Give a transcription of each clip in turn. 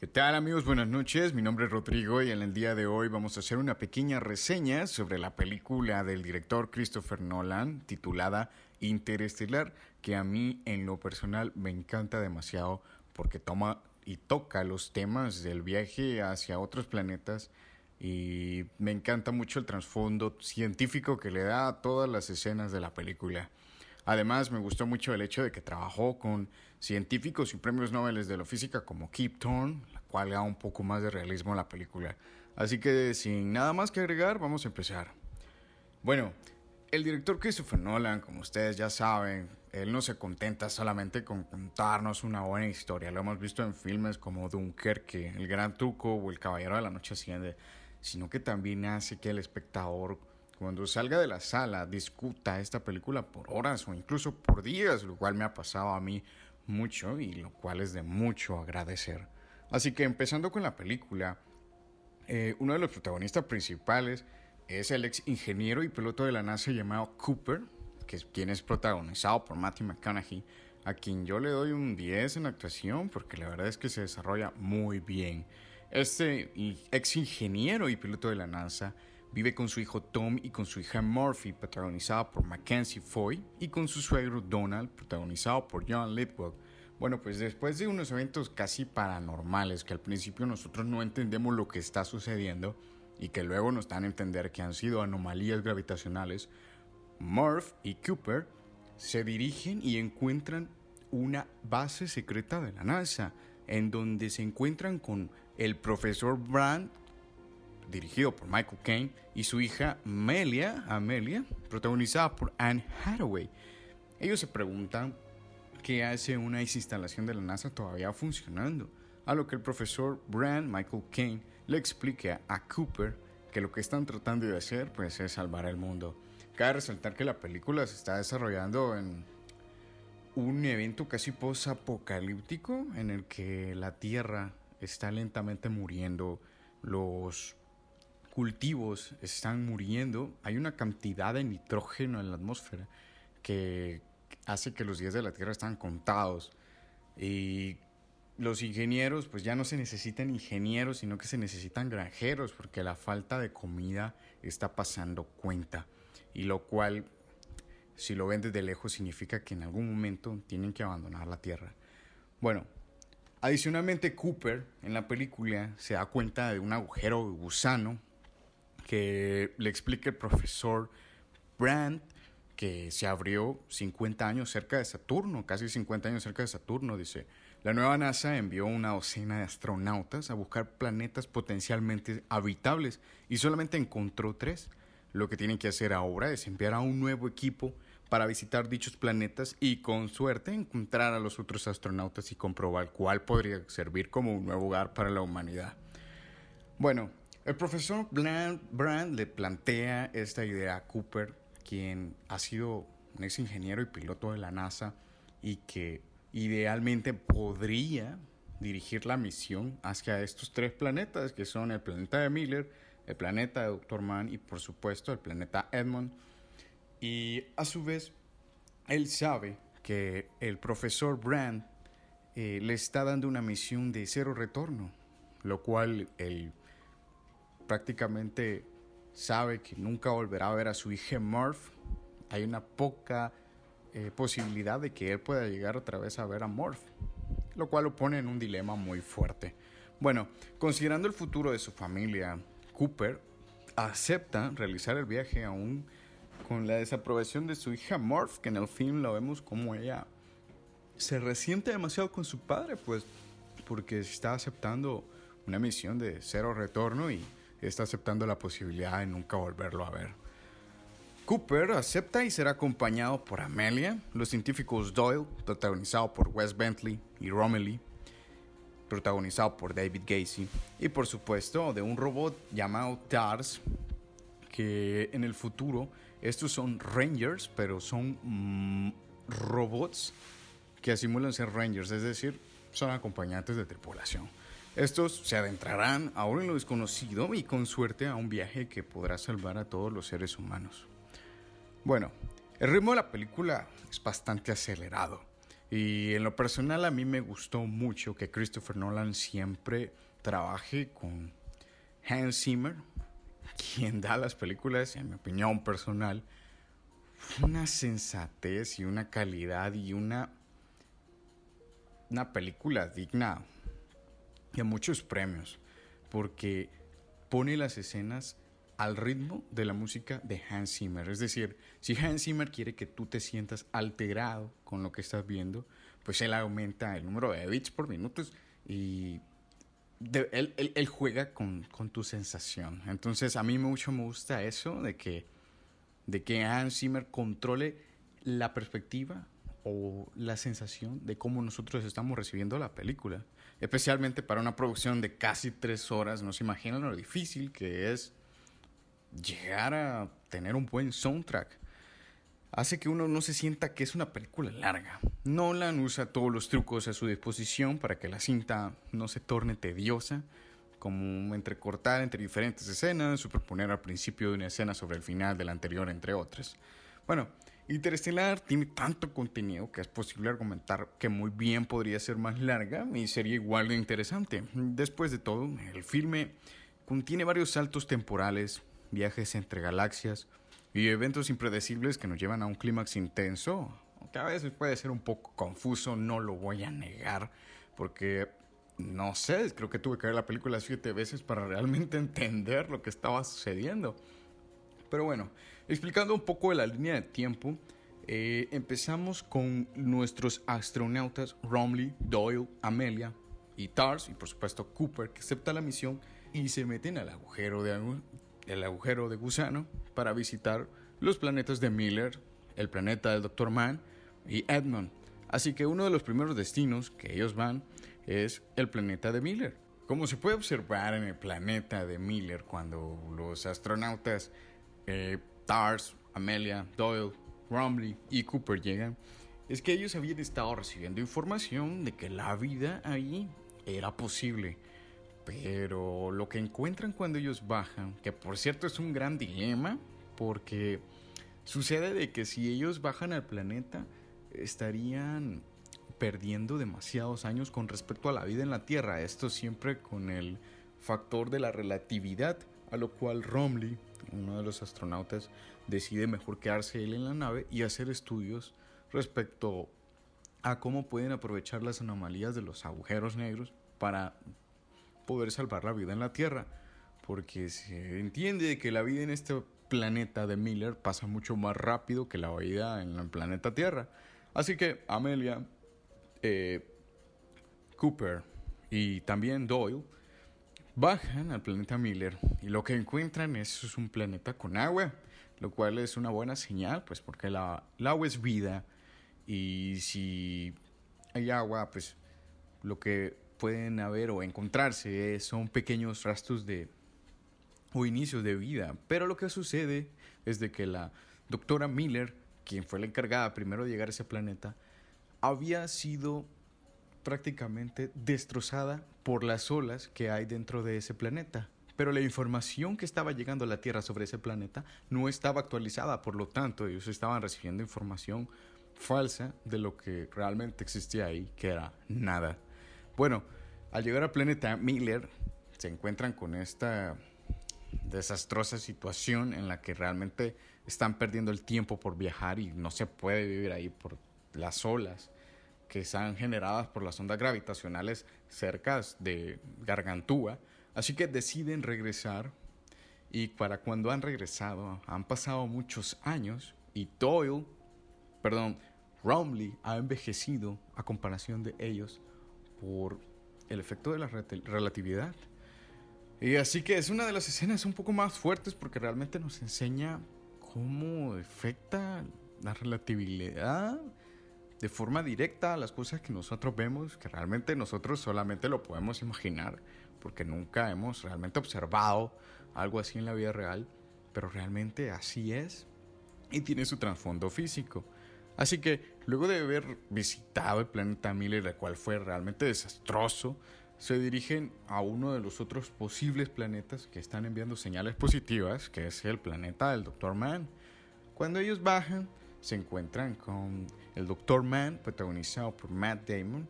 ¿Qué tal amigos? Buenas noches, mi nombre es Rodrigo y en el día de hoy vamos a hacer una pequeña reseña sobre la película del director Christopher Nolan titulada Interestelar, que a mí en lo personal me encanta demasiado porque toma y toca los temas del viaje hacia otros planetas y me encanta mucho el trasfondo científico que le da a todas las escenas de la película. Además, me gustó mucho el hecho de que trabajó con científicos y premios Nobel de la física como Kip Thorne, la cual le da un poco más de realismo a la película. Así que, sin nada más que agregar, vamos a empezar. Bueno, el director Christopher Nolan, como ustedes ya saben, él no se contenta solamente con contarnos una buena historia. Lo hemos visto en filmes como Dunkerque, El Gran Truco o El Caballero de la Noche Asciende, sino que también hace que el espectador cuando salga de la sala discuta esta película por horas o incluso por días, lo cual me ha pasado a mí mucho y lo cual es de mucho agradecer. Así que empezando con la película, eh, uno de los protagonistas principales es el ex ingeniero y piloto de la NASA llamado Cooper, que es quien es protagonizado por Matthew McConaughey, a quien yo le doy un 10 en actuación porque la verdad es que se desarrolla muy bien. Este ex ingeniero y piloto de la NASA Vive con su hijo Tom y con su hija Murphy, protagonizada por Mackenzie Foy, y con su suegro Donald, protagonizado por John Lithgow. Bueno, pues después de unos eventos casi paranormales que al principio nosotros no entendemos lo que está sucediendo y que luego nos dan a entender que han sido anomalías gravitacionales, Murph y Cooper se dirigen y encuentran una base secreta de la NASA, en donde se encuentran con el profesor Brandt dirigido por Michael Caine, y su hija Amelia, Amelia, protagonizada por Anne Hathaway. Ellos se preguntan qué hace una instalación de la NASA todavía funcionando, a lo que el profesor Brand Michael Caine le explica a Cooper que lo que están tratando de hacer pues es salvar el mundo. Cabe resaltar que la película se está desarrollando en un evento casi post-apocalíptico en el que la Tierra está lentamente muriendo, los cultivos están muriendo, hay una cantidad de nitrógeno en la atmósfera que hace que los días de la Tierra están contados. Y los ingenieros, pues ya no se necesitan ingenieros, sino que se necesitan granjeros, porque la falta de comida está pasando cuenta. Y lo cual, si lo ven desde lejos, significa que en algún momento tienen que abandonar la Tierra. Bueno, adicionalmente Cooper en la película se da cuenta de un agujero gusano que le explique el profesor Brandt que se abrió 50 años cerca de Saturno, casi 50 años cerca de Saturno, dice. La nueva NASA envió una docena de astronautas a buscar planetas potencialmente habitables y solamente encontró tres. Lo que tienen que hacer ahora es enviar a un nuevo equipo para visitar dichos planetas y con suerte encontrar a los otros astronautas y comprobar cuál podría servir como un nuevo hogar para la humanidad. Bueno, el profesor Brand le plantea esta idea a Cooper, quien ha sido un ex ingeniero y piloto de la NASA y que idealmente podría dirigir la misión hacia estos tres planetas, que son el planeta de Miller, el planeta de Dr. Mann y por supuesto el planeta Edmond. Y a su vez, él sabe que el profesor Brand eh, le está dando una misión de cero retorno, lo cual el prácticamente sabe que nunca volverá a ver a su hija Murph, hay una poca eh, posibilidad de que él pueda llegar otra vez a ver a Murph, lo cual lo pone en un dilema muy fuerte. Bueno, considerando el futuro de su familia, Cooper acepta realizar el viaje aún con la desaprobación de su hija Murph, que en el film lo vemos como ella se resiente demasiado con su padre, pues porque está aceptando una misión de cero retorno y está aceptando la posibilidad de nunca volverlo a ver. Cooper acepta y será acompañado por Amelia, los científicos Doyle, protagonizado por Wes Bentley, y Romilly, protagonizado por David Gacy, y por supuesto de un robot llamado TARS, que en el futuro estos son Rangers, pero son mm, robots que asimulan ser Rangers, es decir, son acompañantes de tripulación. Estos se adentrarán ahora en lo desconocido y con suerte a un viaje que podrá salvar a todos los seres humanos. Bueno, el ritmo de la película es bastante acelerado. Y en lo personal a mí me gustó mucho que Christopher Nolan siempre trabaje con Hans Zimmer, quien da las películas, en mi opinión personal, una sensatez y una calidad y una, una película digna de muchos premios, porque pone las escenas al ritmo de la música de Hans Zimmer. Es decir, si Hans Zimmer quiere que tú te sientas alterado con lo que estás viendo, pues él aumenta el número de bits por minutos y él, juega con, tu sensación. Entonces a mí mucho me gusta eso de que, de que Hans Zimmer controle la perspectiva o la sensación de cómo nosotros estamos recibiendo la película. Especialmente para una producción de casi tres horas, no se imaginan lo difícil que es llegar a tener un buen soundtrack hace que uno no se sienta que es una película larga. Nolan usa todos los trucos a su disposición para que la cinta no se torne tediosa, como entrecortar entre diferentes escenas, superponer al principio de una escena sobre el final de la anterior, entre otras. Bueno, Interestelar tiene tanto contenido que es posible argumentar que muy bien podría ser más larga y sería igual de interesante. Después de todo, el filme contiene varios saltos temporales, viajes entre galaxias y eventos impredecibles que nos llevan a un clímax intenso, aunque a veces puede ser un poco confuso, no lo voy a negar, porque no sé, creo que tuve que ver la película siete veces para realmente entender lo que estaba sucediendo. Pero bueno, explicando un poco de la línea de tiempo, eh, empezamos con nuestros astronautas Romley, Doyle, Amelia y Tars, y por supuesto Cooper, que acepta la misión y se meten al agujero de, el agujero de gusano para visitar los planetas de Miller, el planeta del Dr. Mann y Edmund. Así que uno de los primeros destinos que ellos van es el planeta de Miller. Como se puede observar en el planeta de Miller cuando los astronautas eh, Tars, Amelia, Doyle, Romley y Cooper llegan, es que ellos habían estado recibiendo información de que la vida ahí era posible pero lo que encuentran cuando ellos bajan, que por cierto es un gran dilema, porque sucede de que si ellos bajan al planeta, estarían perdiendo demasiados años con respecto a la vida en la Tierra. Esto siempre con el factor de la relatividad, a lo cual Romley, uno de los astronautas, decide mejor quedarse él en la nave y hacer estudios respecto a cómo pueden aprovechar las anomalías de los agujeros negros para poder salvar la vida en la Tierra, porque se entiende que la vida en este planeta de Miller pasa mucho más rápido que la vida en el planeta Tierra. Así que Amelia, eh, Cooper y también Doyle bajan al planeta Miller y lo que encuentran es, un planeta con agua, lo cual es una buena señal, pues porque la, el agua es vida y si hay agua, pues lo que pueden haber o encontrarse son pequeños rastros de o inicios de vida. Pero lo que sucede es de que la doctora Miller, quien fue la encargada primero de llegar a ese planeta, había sido prácticamente destrozada por las olas que hay dentro de ese planeta. Pero la información que estaba llegando a la Tierra sobre ese planeta no estaba actualizada, por lo tanto ellos estaban recibiendo información falsa de lo que realmente existía ahí, que era nada. Bueno, al llegar al planeta Miller, se encuentran con esta desastrosa situación en la que realmente están perdiendo el tiempo por viajar y no se puede vivir ahí por las olas que están generadas por las ondas gravitacionales cerca de Gargantúa. Así que deciden regresar y para cuando han regresado han pasado muchos años y Doyle, perdón, Romley ha envejecido a comparación de ellos por el efecto de la relatividad. Y así que es una de las escenas un poco más fuertes porque realmente nos enseña cómo afecta la relatividad de forma directa a las cosas que nosotros vemos, que realmente nosotros solamente lo podemos imaginar porque nunca hemos realmente observado algo así en la vida real, pero realmente así es y tiene su trasfondo físico. Así que luego de haber visitado el planeta Miller, el cual fue realmente desastroso, se dirigen a uno de los otros posibles planetas que están enviando señales positivas, que es el planeta del Dr. Mann. Cuando ellos bajan, se encuentran con el Dr. Mann, protagonizado por Matt Damon,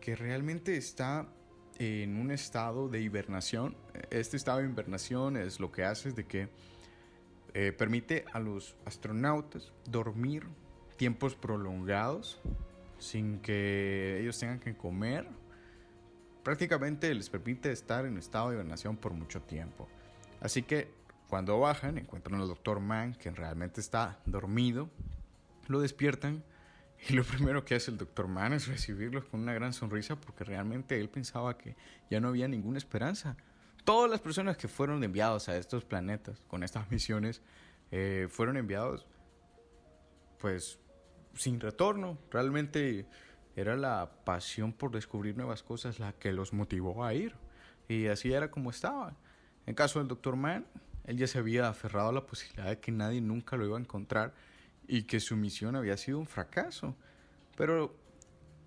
que realmente está en un estado de hibernación. Este estado de hibernación es lo que hace de que eh, permite a los astronautas dormir tiempos prolongados sin que ellos tengan que comer. Prácticamente les permite estar en estado de hibernación por mucho tiempo. Así que cuando bajan encuentran al doctor Mann que realmente está dormido. Lo despiertan y lo primero que hace el doctor Mann es recibirlos con una gran sonrisa porque realmente él pensaba que ya no había ninguna esperanza. Todas las personas que fueron enviados a estos planetas con estas misiones eh, fueron enviados pues sin retorno. Realmente era la pasión por descubrir nuevas cosas la que los motivó a ir. Y así era como estaba. En caso del doctor Mann, él ya se había aferrado a la posibilidad de que nadie nunca lo iba a encontrar y que su misión había sido un fracaso. Pero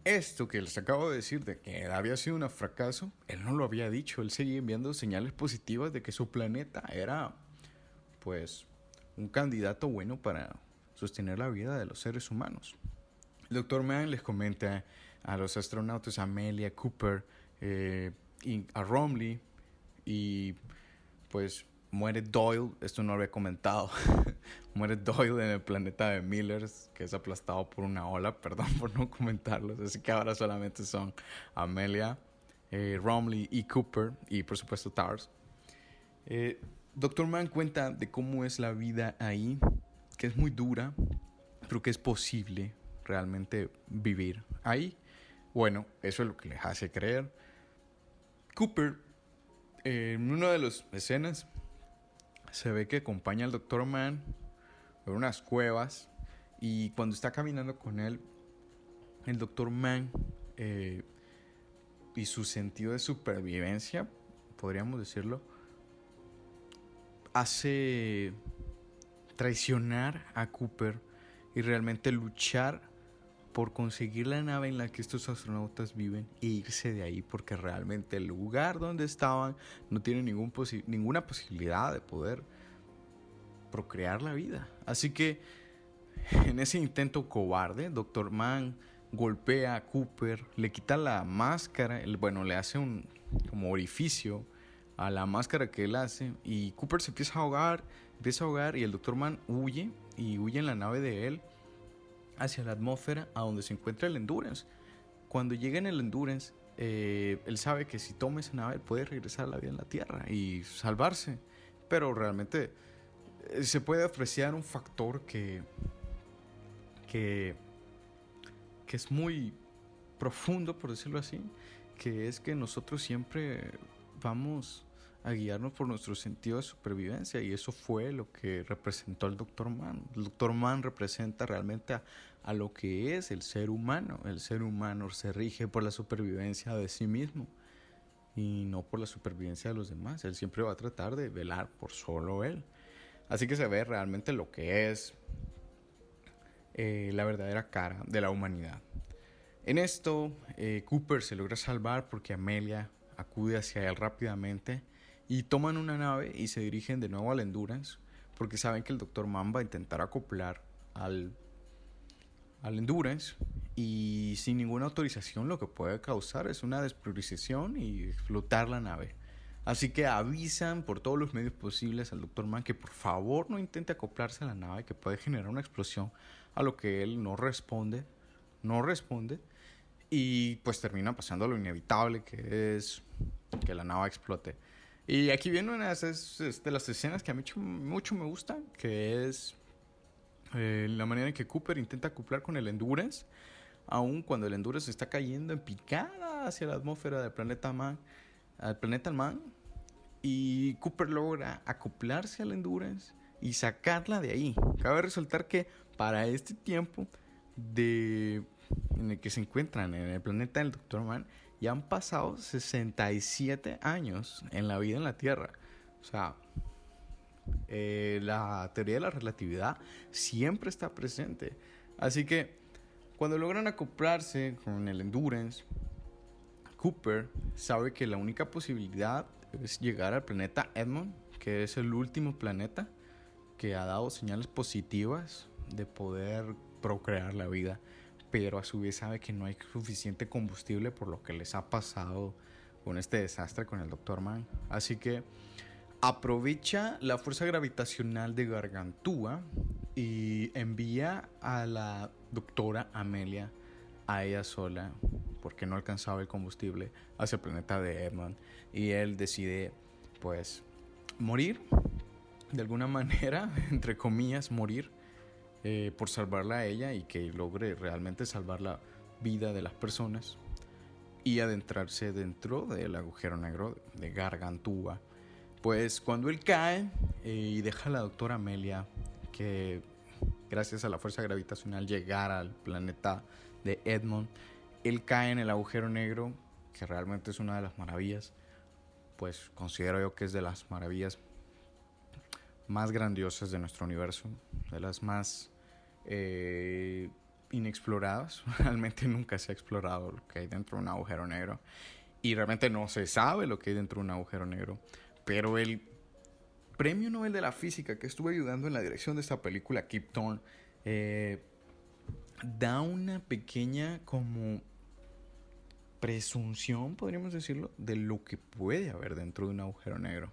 esto que les acabo de decir de que había sido un fracaso, él no lo había dicho, él seguía enviando señales positivas de que su planeta era pues un candidato bueno para sostener la vida de los seres humanos. El doctor Mann les comenta a los astronautas Amelia Cooper eh, y a Romley y pues muere Doyle, esto no había comentado, muere Doyle en el planeta de Millers, que es aplastado por una ola, perdón por no comentarlos, así que ahora solamente son Amelia, eh, Romley y Cooper, y por supuesto Tars. Eh, Doctor Mann cuenta de cómo es la vida ahí, que es muy dura, pero que es posible realmente vivir ahí. Bueno, eso es lo que les hace creer. Cooper, en una de las escenas, se ve que acompaña al doctor Mann por unas cuevas y cuando está caminando con él, el doctor Mann eh, y su sentido de supervivencia, podríamos decirlo, hace traicionar a Cooper y realmente luchar por conseguir la nave en la que estos astronautas viven e irse de ahí porque realmente el lugar donde estaban no tiene ningún ninguna posibilidad de poder procrear la vida. Así que en ese intento cobarde, Dr. Mann golpea a Cooper, le quita la máscara, bueno, le hace un como orificio a la máscara que él hace y Cooper se empieza a ahogar, empieza a ahogar y el Dr. Mann huye y huye en la nave de él hacia la atmósfera a donde se encuentra el Endurance. Cuando llega en el Endurance, eh, él sabe que si toma esa nave puede regresar a la vida en la Tierra y salvarse. Pero realmente eh, se puede apreciar un factor que, que, que es muy profundo, por decirlo así, que es que nosotros siempre vamos a guiarnos por nuestro sentido de supervivencia y eso fue lo que representó el Dr. Mann. El Dr. Mann representa realmente a, a, lo que es el ser humano. El ser humano se rige por la supervivencia de sí mismo y no por la supervivencia de los demás. Él siempre va a tratar de velar por solo él. Así que se ve realmente lo que es eh, la verdadera cara de la humanidad. En esto, eh, Cooper se logra salvar porque Amelia acude hacia él rápidamente y toman una nave y se dirigen de nuevo al Endurance porque saben que el Dr. Mann va a acoplar al, al Endurance y sin ninguna autorización lo que puede causar es una despriorización y explotar la nave. Así que avisan por todos los medios posibles al Dr. Mann que por favor no intente acoplarse a la nave que puede generar una explosión a lo que él no responde, no responde y pues termina pasando lo inevitable que es que la nave explote. Y aquí viene una de las escenas que a mí mucho, me gusta, que es eh, la manera en que Cooper intenta acoplar con el Endurance, aun cuando el Endurance está cayendo en picada hacia la atmósfera del planeta Man, al planeta Man, y Cooper logra acoplarse al Endurance y sacarla de ahí. Cabe resaltar que para este tiempo de, en el que se encuentran en el planeta del Doctor Man, ya han pasado 67 años en la vida en la Tierra. O sea, eh, la teoría de la relatividad siempre está presente. Así que cuando logran acoplarse con el Endurance, Cooper sabe que la única posibilidad es llegar al planeta Edmond, que es el último planeta que ha dado señales positivas de poder procrear la vida, pero a su vez sabe que no hay suficiente combustible por lo que les ha pasado con este desastre con el Dr. Mann. Así que aprovecha la fuerza gravitacional de Gargantúa y envía a la doctora Amelia a ella sola porque no alcanzaba el combustible hacia el planeta de Edmund y él decide pues morir de alguna manera entre comillas morir eh, por salvarla a ella y que logre realmente salvar la vida de las personas y adentrarse dentro del agujero negro de Gargantúa. Pues cuando él cae eh, y deja a la doctora Amelia, que gracias a la fuerza gravitacional llegara al planeta de Edmond, él cae en el agujero negro, que realmente es una de las maravillas, pues considero yo que es de las maravillas más grandiosas de nuestro universo, de las más eh, inexploradas. Realmente nunca se ha explorado lo que hay dentro de un agujero negro. Y realmente no se sabe lo que hay dentro de un agujero negro. Pero el premio Nobel de la Física que estuvo ayudando en la dirección de esta película, Kip Thorne, eh, da una pequeña como presunción, podríamos decirlo, de lo que puede haber dentro de un agujero negro.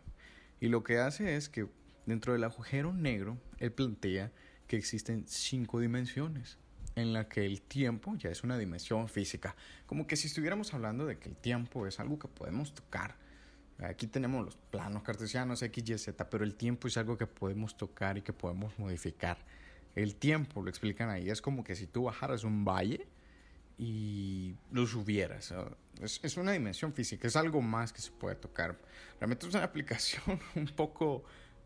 Y lo que hace es que dentro del agujero negro, él plantea que existen cinco dimensiones en la que el tiempo ya es una dimensión física. Como que si estuviéramos hablando de que el tiempo es algo que podemos tocar. Aquí tenemos los planos cartesianos X, Y, Z, pero el tiempo es algo que podemos tocar y que podemos modificar. El tiempo, lo explican ahí, es como que si tú bajaras un valle y lo subieras. Es, es una dimensión física, es algo más que se puede tocar. Realmente es una aplicación un poco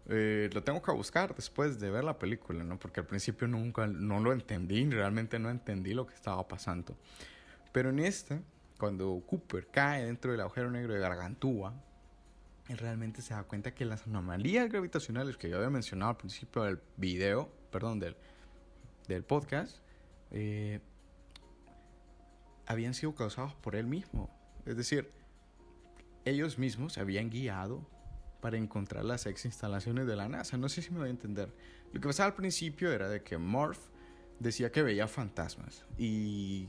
eh, lo tengo que buscar después de ver la película, ¿no? Porque al principio nunca, no lo entendí, realmente no entendí lo que estaba pasando. Pero en este, cuando Cooper cae dentro del agujero negro de Gargantúa, él realmente se da cuenta que las anomalías gravitacionales que yo había mencionado al principio del video, perdón, del, del podcast, eh, habían sido causados por él mismo. Es decir, ellos mismos se habían guiado para encontrar las ex instalaciones de la NASA. No sé si me voy a entender. Lo que pasaba al principio era de que Morph decía que veía fantasmas y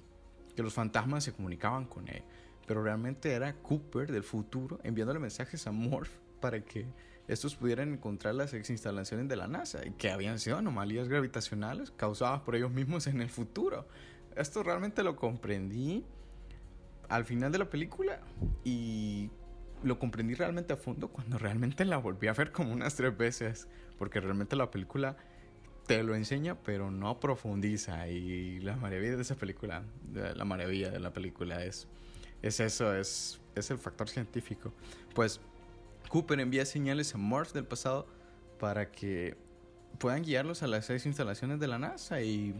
que los fantasmas se comunicaban con él. Pero realmente era Cooper del futuro enviándole mensajes a Morph para que estos pudieran encontrar las ex instalaciones de la NASA y que habían sido anomalías gravitacionales causadas por ellos mismos en el futuro. Esto realmente lo comprendí al final de la película y lo comprendí realmente a fondo cuando realmente la volví a ver como unas tres veces, porque realmente la película te lo enseña, pero no profundiza. Y la maravilla de esa película, la maravilla de la película es, es eso, es, es el factor científico. Pues Cooper envía señales a Morph del pasado para que puedan guiarlos a las seis instalaciones de la NASA y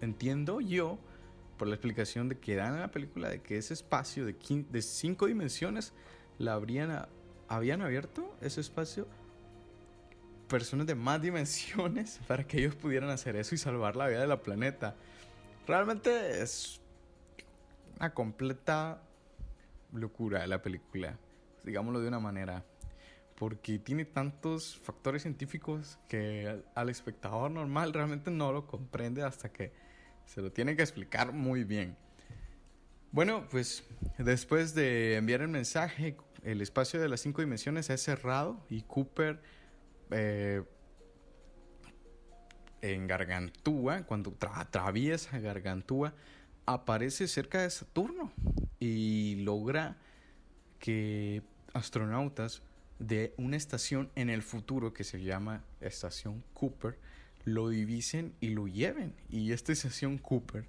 entiendo yo por la explicación de que dan en la película de que ese espacio de, de cinco dimensiones la habrían, habían abierto ese espacio personas de más dimensiones para que ellos pudieran hacer eso y salvar la vida de la planeta. Realmente es una completa locura la película, digámoslo de una manera, porque tiene tantos factores científicos que al espectador normal realmente no lo comprende hasta que se lo tiene que explicar muy bien. Bueno, pues después de enviar el mensaje, el espacio de las cinco dimensiones es cerrado y Cooper eh, en Gargantúa, cuando atraviesa Gargantúa, aparece cerca de Saturno y logra que astronautas de una estación en el futuro que se llama Estación Cooper lo divisen y lo lleven. Y esta estación Cooper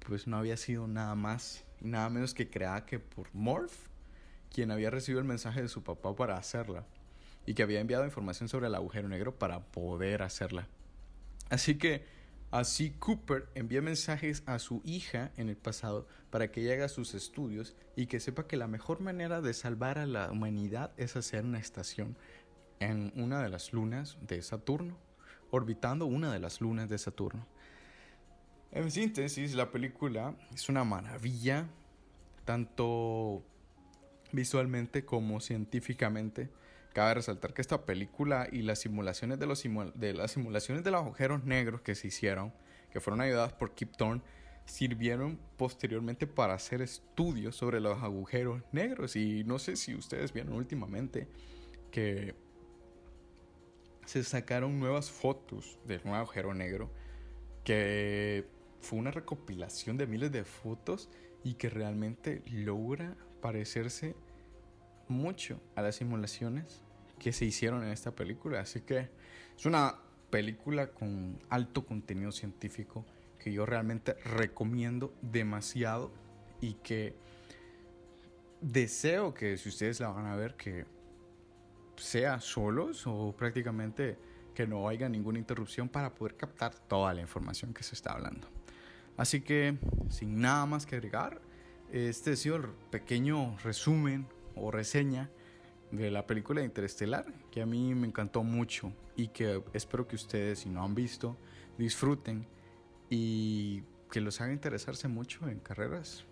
pues no había sido nada más nada menos que creada que por Morph, quien había recibido el mensaje de su papá para hacerla y que había enviado información sobre el agujero negro para poder hacerla. Así que así Cooper envía mensajes a su hija en el pasado para que ella haga sus estudios y que sepa que la mejor manera de salvar a la humanidad es hacer una estación en una de las lunas de Saturno, orbitando una de las lunas de Saturno. En síntesis, la película es una maravilla, tanto visualmente como científicamente. Cabe resaltar que esta película y las simulaciones de, los de las simulaciones de los agujeros negros que se hicieron, que fueron ayudadas por Kip Thorne, sirvieron posteriormente para hacer estudios sobre los agujeros negros. Y no sé si ustedes vieron últimamente que se sacaron nuevas fotos del nuevo agujero negro, que fue una recopilación de miles de fotos y que realmente logra parecerse mucho a las simulaciones que se hicieron en esta película. Así que es una película con alto contenido científico que yo realmente recomiendo demasiado y que deseo que si ustedes la van a ver que sea solos o prácticamente que no haya ninguna interrupción para poder captar toda la información que se está hablando. Así que sin nada más que agregar, este ha sido el pequeño resumen o reseña de la película Interestelar, que a mí me encantó mucho y que espero que ustedes, si no han visto, disfruten y que los haga interesarse mucho en carreras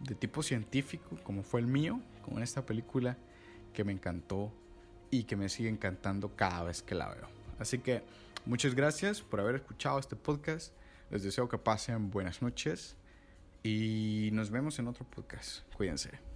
de tipo científico, como fue el mío, con esta película que me encantó y que me sigue encantando cada vez que la veo. Así que muchas gracias por haber escuchado este podcast. Les deseo que pasen buenas noches y nos vemos en otro podcast. Cuídense.